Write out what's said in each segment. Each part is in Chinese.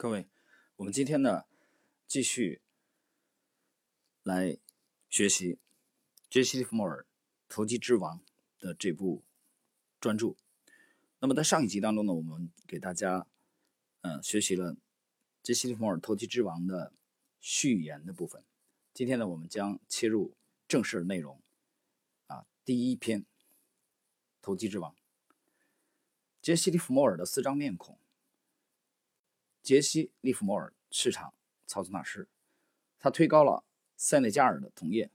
各位，我们今天呢继续来学习杰西·利弗莫尔《投机之王》的这部专著。那么在上一集当中呢，我们给大家嗯学习了杰西·利弗莫尔《投机之王》的序言的部分。今天呢，我们将切入正式内容啊，第一篇《投机之王》。杰西·利弗莫尔的四张面孔。杰西·利弗莫尔市场操纵大师，他推高了塞内加尔的铜业、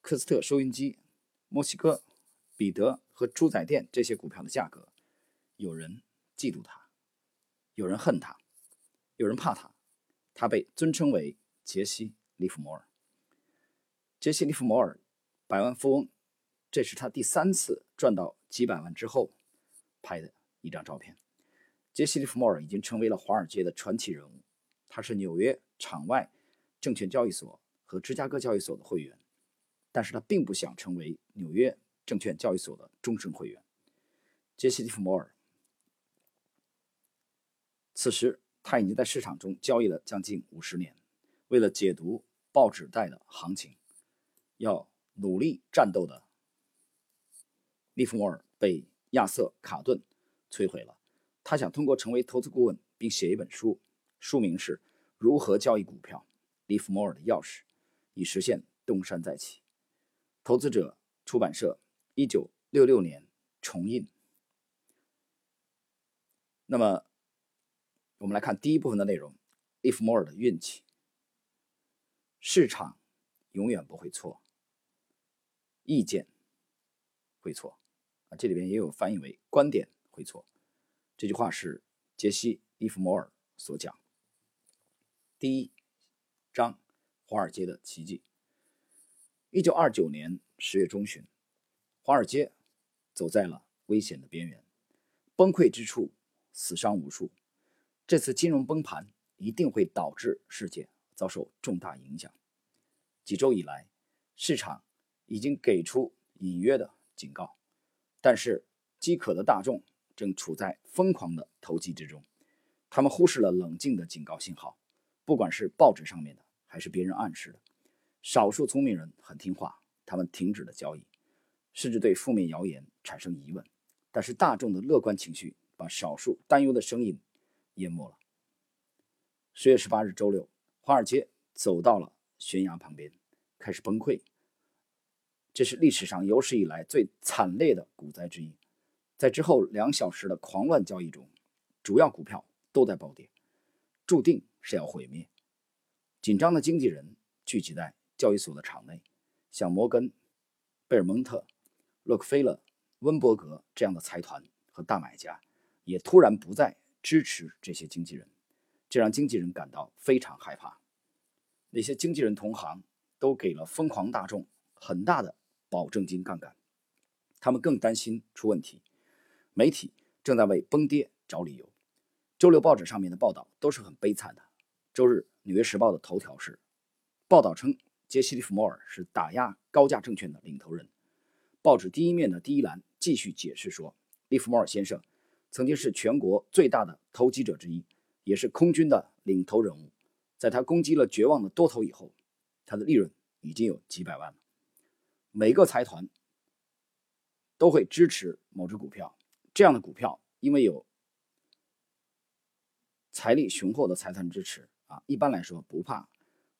科斯特收音机、墨西哥、彼得和猪仔店这些股票的价格。有人嫉妒他，有人恨他，有人怕他。他被尊称为杰西·利弗莫尔。杰西·利弗莫尔，百万富翁，这是他第三次赚到几百万之后拍的一张照片。杰西·利弗莫尔已经成为了华尔街的传奇人物。他是纽约场外证券交易所和芝加哥交易所的会员，但是他并不想成为纽约证券交易所的终身会员。杰西·利弗莫尔此时他已经在市场中交易了将近五十年。为了解读报纸带的行情，要努力战斗的利弗莫尔被亚瑟·卡顿摧毁了。他想通过成为投资顾问，并写一本书，书名是《如何交易股票：利弗莫尔的钥匙》，以实现东山再起。投资者出版社，一九六六年重印。那么，我们来看第一部分的内容：利弗莫尔的运气。市场永远不会错，意见会错。啊，这里边也有翻译为观点会错。这句话是杰西·伊弗摩尔所讲。第一章：华尔街的奇迹。一九二九年十月中旬，华尔街走在了危险的边缘，崩溃之处，死伤无数。这次金融崩盘一定会导致世界遭受重大影响。几周以来，市场已经给出隐约的警告，但是饥渴的大众。正处在疯狂的投机之中，他们忽视了冷静的警告信号，不管是报纸上面的，还是别人暗示的。少数聪明人很听话，他们停止了交易，甚至对负面谣言产生疑问。但是大众的乐观情绪把少数担忧的声音淹没了。十月十八日周六，华尔街走到了悬崖旁边，开始崩溃。这是历史上有史以来最惨烈的股灾之一。在之后两小时的狂乱交易中，主要股票都在暴跌，注定是要毁灭。紧张的经纪人聚集在交易所的场内，像摩根、贝尔蒙特、洛克菲勒、温伯格这样的财团和大买家，也突然不再支持这些经纪人，这让经纪人感到非常害怕。那些经纪人同行都给了疯狂大众很大的保证金杠杆，他们更担心出问题。媒体正在为崩跌找理由。周六报纸上面的报道都是很悲惨的。周日，《纽约时报》的头条是报道称，杰西·利弗莫尔是打压高价证券的领头人。报纸第一面的第一栏继续解释说，利弗莫尔先生曾经是全国最大的投机者之一，也是空军的领头人物。在他攻击了绝望的多头以后，他的利润已经有几百万了。每个财团都会支持某只股票。这样的股票，因为有财力雄厚的财团支持啊，一般来说不怕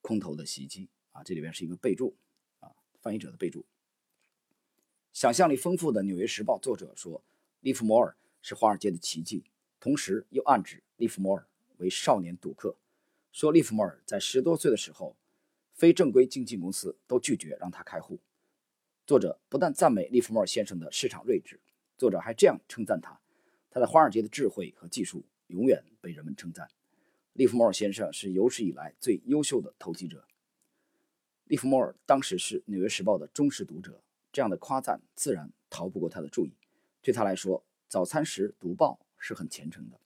空头的袭击啊。这里边是一个备注啊，翻译者的备注。想象力丰富的《纽约时报》作者说，利弗摩尔是华尔街的奇迹，同时又暗指利弗摩尔为少年赌客，说利弗摩尔在十多岁的时候，非正规经纪公司都拒绝让他开户。作者不但赞美利弗摩尔先生的市场睿智。作者还这样称赞他：他在华尔街的智慧和技术永远被人们称赞。利弗莫尔先生是有史以来最优秀的投机者。利弗莫尔当时是《纽约时报》的忠实读者，这样的夸赞自然逃不过他的注意。对他来说，早餐时读报是很虔诚的。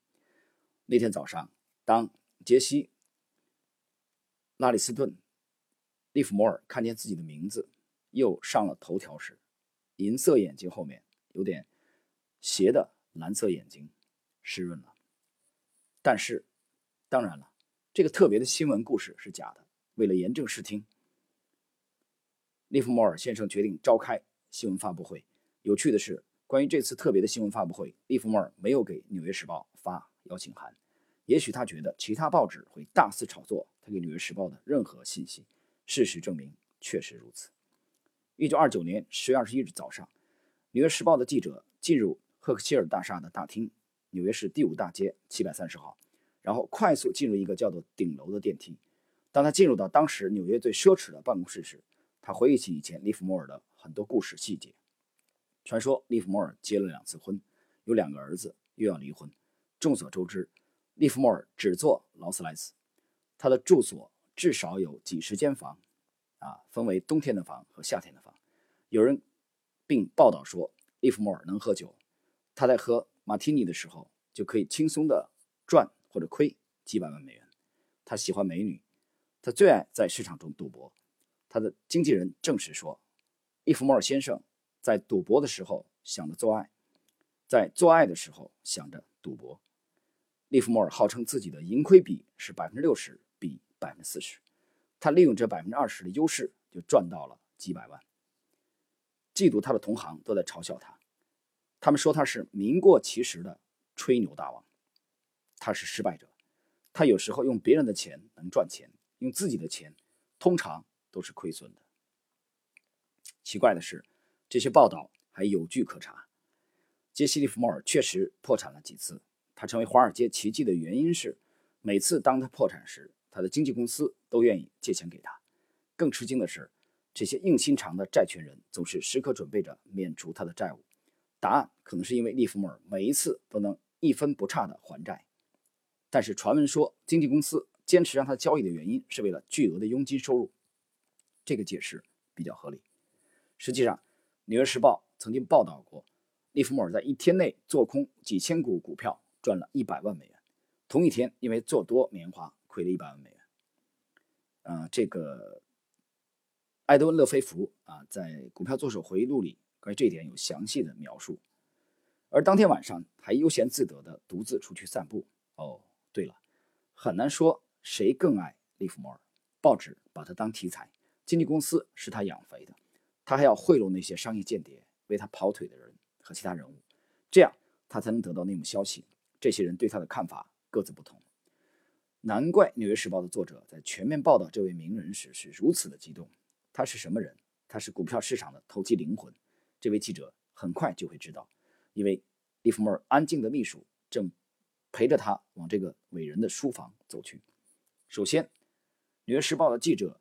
那天早上，当杰西·拉里斯顿·利弗莫尔看见自己的名字又上了头条时，银色眼睛后面有点。斜的蓝色眼睛湿润了，但是当然了，这个特别的新闻故事是假的。为了严正视听，利弗莫尔先生决定召开新闻发布会。有趣的是，关于这次特别的新闻发布会，利弗莫尔没有给《纽约时报》发邀请函。也许他觉得其他报纸会大肆炒作他给《纽约时报》的任何信息。事实证明，确实如此。一九二九年十月二十一日早上，《纽约时报》的记者进入赫克希尔大厦的大厅，纽约市第五大街七百三十号，然后快速进入一个叫做顶楼的电梯。当他进入到当时纽约最奢侈的办公室时，他回忆起以前利弗莫尔的很多故事细节。传说利弗莫尔结了两次婚，有两个儿子，又要离婚。众所周知，利弗莫尔只做劳斯莱斯，他的住所至少有几十间房。啊，分为冬天的房和夏天的房。有人并报道说，利弗莫尔能喝酒，他在喝马提尼的时候就可以轻松的赚或者亏几百万美元。他喜欢美女，他最爱在市场中赌博。他的经纪人证实说，利弗莫尔先生在赌博的时候想着做爱，在做爱的时候想着赌博。利弗莫尔号称自己的盈亏比是百分之六十比百分之四十。他利用这百分之二十的优势，就赚到了几百万。嫉妒他的同行都在嘲笑他，他们说他是名过其实的吹牛大王。他是失败者，他有时候用别人的钱能赚钱，用自己的钱通常都是亏损的。奇怪的是，这些报道还有据可查。杰西·利弗莫尔确实破产了几次。他成为华尔街奇迹的原因是，每次当他破产时，他的经纪公司都愿意借钱给他。更吃惊的是，这些硬心肠的债权人总是时刻准备着免除他的债务。答案可能是因为利弗莫尔每一次都能一分不差的还债。但是传闻说，经纪公司坚持让他交易的原因是为了巨额的佣金收入。这个解释比较合理。实际上，《纽约时报》曾经报道过，利弗莫尔在一天内做空几千股股票，赚了一百万美元。同一天，因为做多棉花亏了一百万美元。呃，这个艾德温·勒菲弗啊，在《股票作手回忆录》里关于这一点有详细的描述。而当天晚上还悠闲自得的独自出去散步。哦，对了，很难说谁更爱利弗莫尔。报纸把他当题材，经纪公司是他养肥的，他还要贿赂那些商业间谍、为他跑腿的人和其他人物，这样他才能得到内幕消息。这些人对他的看法。各自不同，难怪《纽约时报》的作者在全面报道这位名人时是如此的激动。他是什么人？他是股票市场的投机灵魂。这位记者很快就会知道，因为利弗莫尔安静的秘书正陪着他往这个伟人的书房走去。首先，《纽约时报》的记者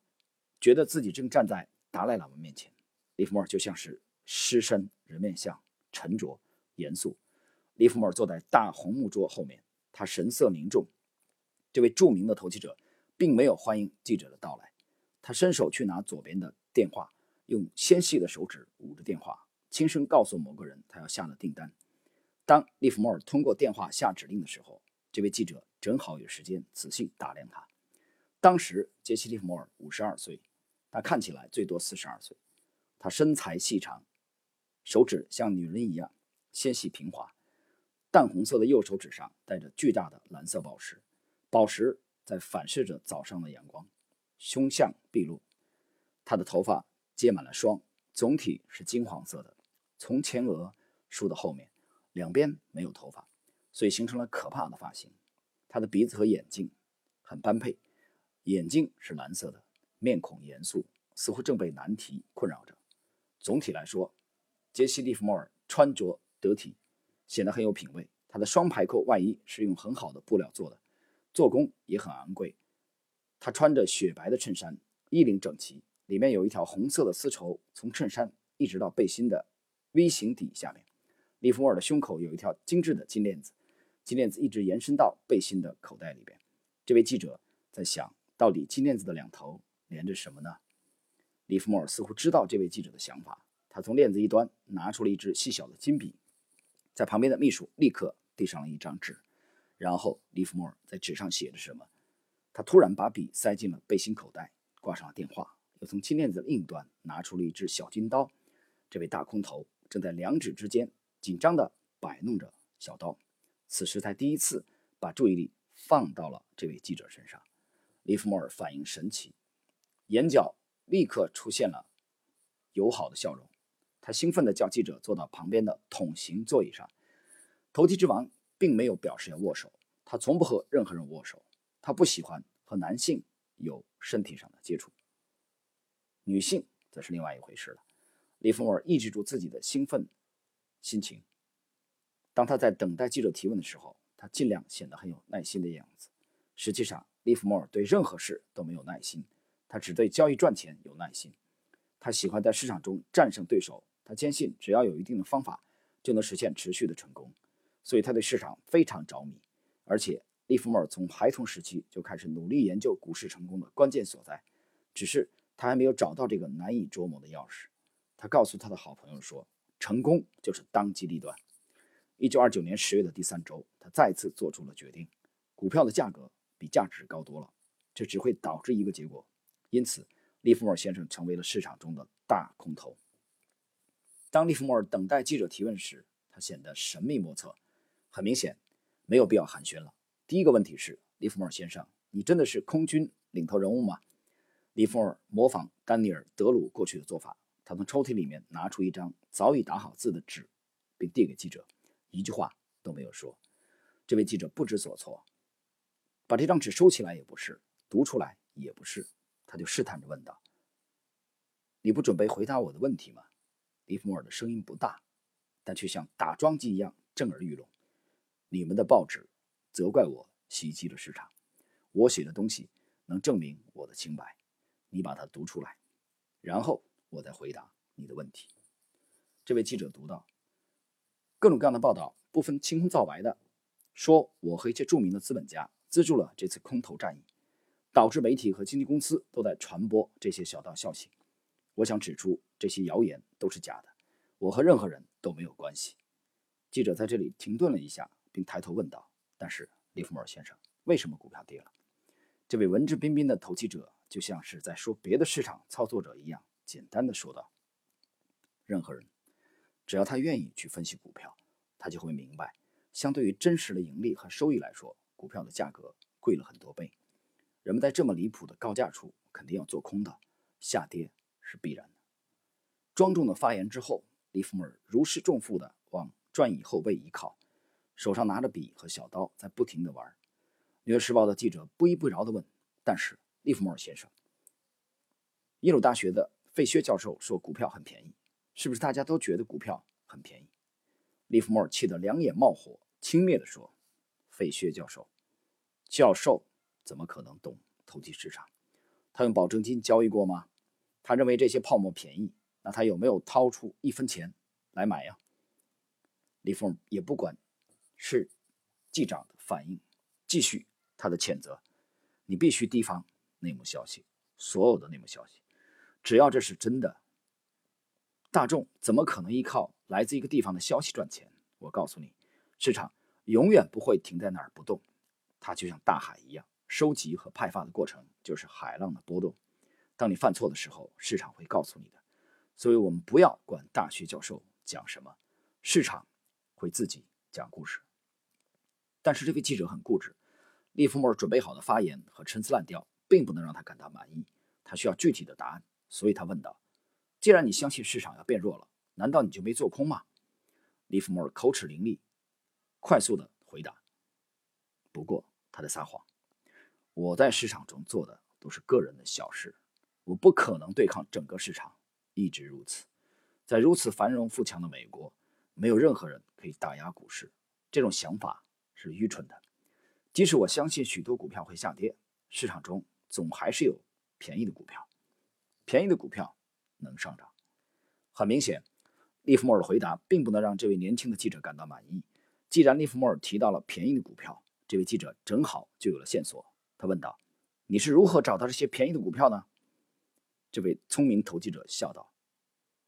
觉得自己正站在达赖喇嘛面前，利弗莫尔就像是狮身人面像，沉着严肃。利弗莫尔坐在大红木桌后面。他神色凝重，这位著名的投机者并没有欢迎记者的到来。他伸手去拿左边的电话，用纤细的手指捂着电话，轻声告诉某个人他要下的订单。当利弗莫尔通过电话下指令的时候，这位记者正好有时间仔细打量他。当时杰西·利弗莫尔五十二岁，他看起来最多四十二岁。他身材细长，手指像女人一样纤细平滑。淡红色的右手指上戴着巨大的蓝色宝石，宝石在反射着早上的阳光，凶相毕露。他的头发结满了霜，总体是金黄色的，从前额梳到后面，两边没有头发，所以形成了可怕的发型。他的鼻子和眼睛很般配，眼睛是蓝色的，面孔严肃，似乎正被难题困扰着。总体来说，杰西·利弗莫尔穿着得体。显得很有品味。他的双排扣外衣是用很好的布料做的，做工也很昂贵。他穿着雪白的衬衫，衣领整齐，里面有一条红色的丝绸从衬衫一直到背心的 V 型底下面。利弗莫尔的胸口有一条精致的金链子，金链子一直延伸到背心的口袋里边。这位记者在想到底金链子的两头连着什么呢？利弗莫尔似乎知道这位记者的想法，他从链子一端拿出了一支细小的金笔。在旁边的秘书立刻递上了一张纸，然后利弗莫尔在纸上写着什么。他突然把笔塞进了背心口袋，挂上了电话，又从金链子的另一端拿出了一只小金刀。这位大空头正在两指之间紧张地摆弄着小刀，此时才第一次把注意力放到了这位记者身上。利弗莫尔反应神奇，眼角立刻出现了友好的笑容。他兴奋地叫记者坐到旁边的桶形座椅上。投机之王并没有表示要握手，他从不和任何人握手。他不喜欢和男性有身体上的接触，女性则是另外一回事了。利弗莫尔抑制住自己的兴奋心情。当他在等待记者提问的时候，他尽量显得很有耐心的样子。实际上，利弗莫尔对任何事都没有耐心，他只对交易赚钱有耐心。他喜欢在市场中战胜对手，他坚信只要有一定的方法，就能实现持续的成功。所以他对市场非常着迷。而且，利弗莫尔从孩童时期就开始努力研究股市成功的关键所在，只是他还没有找到这个难以捉摸的钥匙。他告诉他的好朋友说：“成功就是当机立断。”一九二九年十月的第三周，他再次做出了决定：股票的价格比价值高多了，这只会导致一个结果。因此，利弗莫尔先生成为了市场中的大空头。当利弗莫尔等待记者提问时，他显得神秘莫测。很明显，没有必要寒暄了。第一个问题是：利弗莫尔先生，你真的是空军领头人物吗？利弗莫尔模仿丹尼尔·德鲁过去的做法。他从抽屉里面拿出一张早已打好字的纸，并递给记者，一句话都没有说。这位记者不知所措，把这张纸收起来也不是，读出来也不是，他就试探着问道：“你不准备回答我的问题吗？”利弗莫尔的声音不大，但却像打桩机一样震耳欲聋。你们的报纸责怪我袭击了市场，我写的东西能证明我的清白，你把它读出来，然后。我在回答你的问题。这位记者读到各种各样的报道，不分青红皂白的说，我和一些著名的资本家资助了这次空头战役，导致媒体和经纪公司都在传播这些小道消息。我想指出，这些谣言都是假的，我和任何人都没有关系。记者在这里停顿了一下，并抬头问道：“但是，利弗莫尔先生，为什么股票跌了？”这位文质彬彬的投机者就像是在说别的市场操作者一样。简单的说道：“任何人，只要他愿意去分析股票，他就会明白，相对于真实的盈利和收益来说，股票的价格贵了很多倍。人们在这么离谱的高价处，肯定要做空的，下跌是必然的。”庄重的发言之后，利弗莫尔如释重负地往转椅后背一靠，手上拿着笔和小刀，在不停地玩。《纽约时报》的记者不依不饶地问：“但是，利弗莫尔先生，耶鲁大学的？”费薛教授说：“股票很便宜，是不是大家都觉得股票很便宜？”利弗莫尔气得两眼冒火，轻蔑地说：“费薛教授，教授怎么可能懂投机市场？他用保证金交易过吗？他认为这些泡沫便宜，那他有没有掏出一分钱来买呀？”利弗莫尔也不管是记长的反应，继续他的谴责：“你必须提防内幕消息，所有的内幕消息。”只要这是真的，大众怎么可能依靠来自一个地方的消息赚钱？我告诉你，市场永远不会停在那儿不动，它就像大海一样，收集和派发的过程就是海浪的波动。当你犯错的时候，市场会告诉你的。所以我们不要管大学教授讲什么，市场会自己讲故事。但是这位记者很固执，利弗莫尔准备好的发言和陈词滥调并不能让他感到满意，他需要具体的答案。所以他问道：“既然你相信市场要变弱了，难道你就没做空吗？”利弗莫尔口齿伶俐，快速的回答：“不过他在撒谎。我在市场中做的都是个人的小事，我不可能对抗整个市场，一直如此。在如此繁荣富强的美国，没有任何人可以打压股市。这种想法是愚蠢的。即使我相信许多股票会下跌，市场中总还是有便宜的股票。”便宜的股票能上涨。很明显，利弗莫尔的回答并不能让这位年轻的记者感到满意。既然利弗莫尔提到了便宜的股票，这位记者正好就有了线索。他问道：“你是如何找到这些便宜的股票呢？”这位聪明投机者笑道：“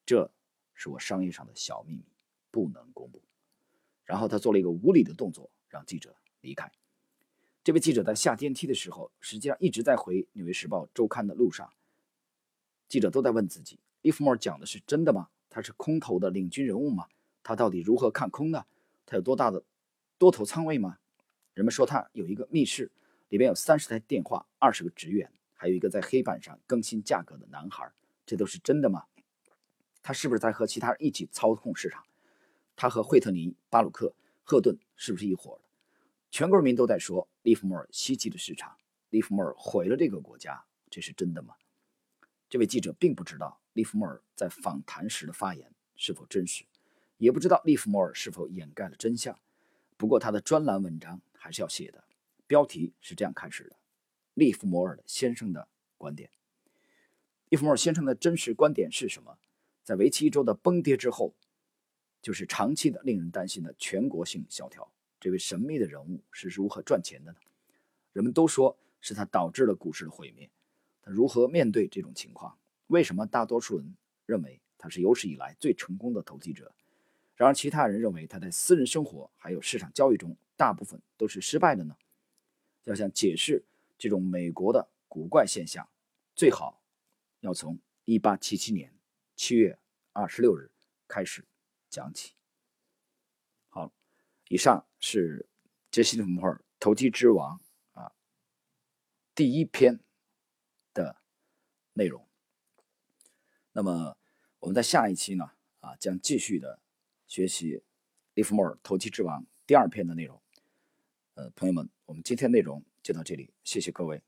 这是我商业上的小秘密，不能公布。”然后他做了一个无礼的动作，让记者离开。这位记者在下电梯的时候，实际上一直在回《纽约时报》周刊的路上。记者都在问自己：利弗莫尔讲的是真的吗？他是空头的领军人物吗？他到底如何看空呢？他有多大的多头仓位吗？人们说他有一个密室，里边有三十台电话、二十个职员，还有一个在黑板上更新价格的男孩。这都是真的吗？他是不是在和其他人一起操控市场？他和惠特尼、巴鲁克、赫顿是不是一伙的？全国人民都在说利弗莫尔袭击了市场，利弗莫尔毁了这个国家，这是真的吗？这位记者并不知道利弗莫尔在访谈时的发言是否真实，也不知道利弗莫尔是否掩盖了真相。不过他的专栏文章还是要写的，标题是这样开始的：利弗莫尔先生的观点。利弗莫尔先生的真实观点是什么？在为期一周的崩跌之后，就是长期的令人担心的全国性萧条。这位神秘的人物是如何赚钱的呢？人们都说是他导致了股市的毁灭。他如何面对这种情况？为什么大多数人认为他是有史以来最成功的投机者？然而其他人认为他在私人生活还有市场交易中大部分都是失败的呢？要想解释这种美国的古怪现象，最好。要从一八七七年七月二十六日开始讲起。好，以上是杰西·利弗莫尔《投机之王》啊第一篇的内容。那么我们在下一期呢啊将继续的学习《利弗莫尔投机之王》第二篇的内容。呃，朋友们，我们今天内容就到这里，谢谢各位。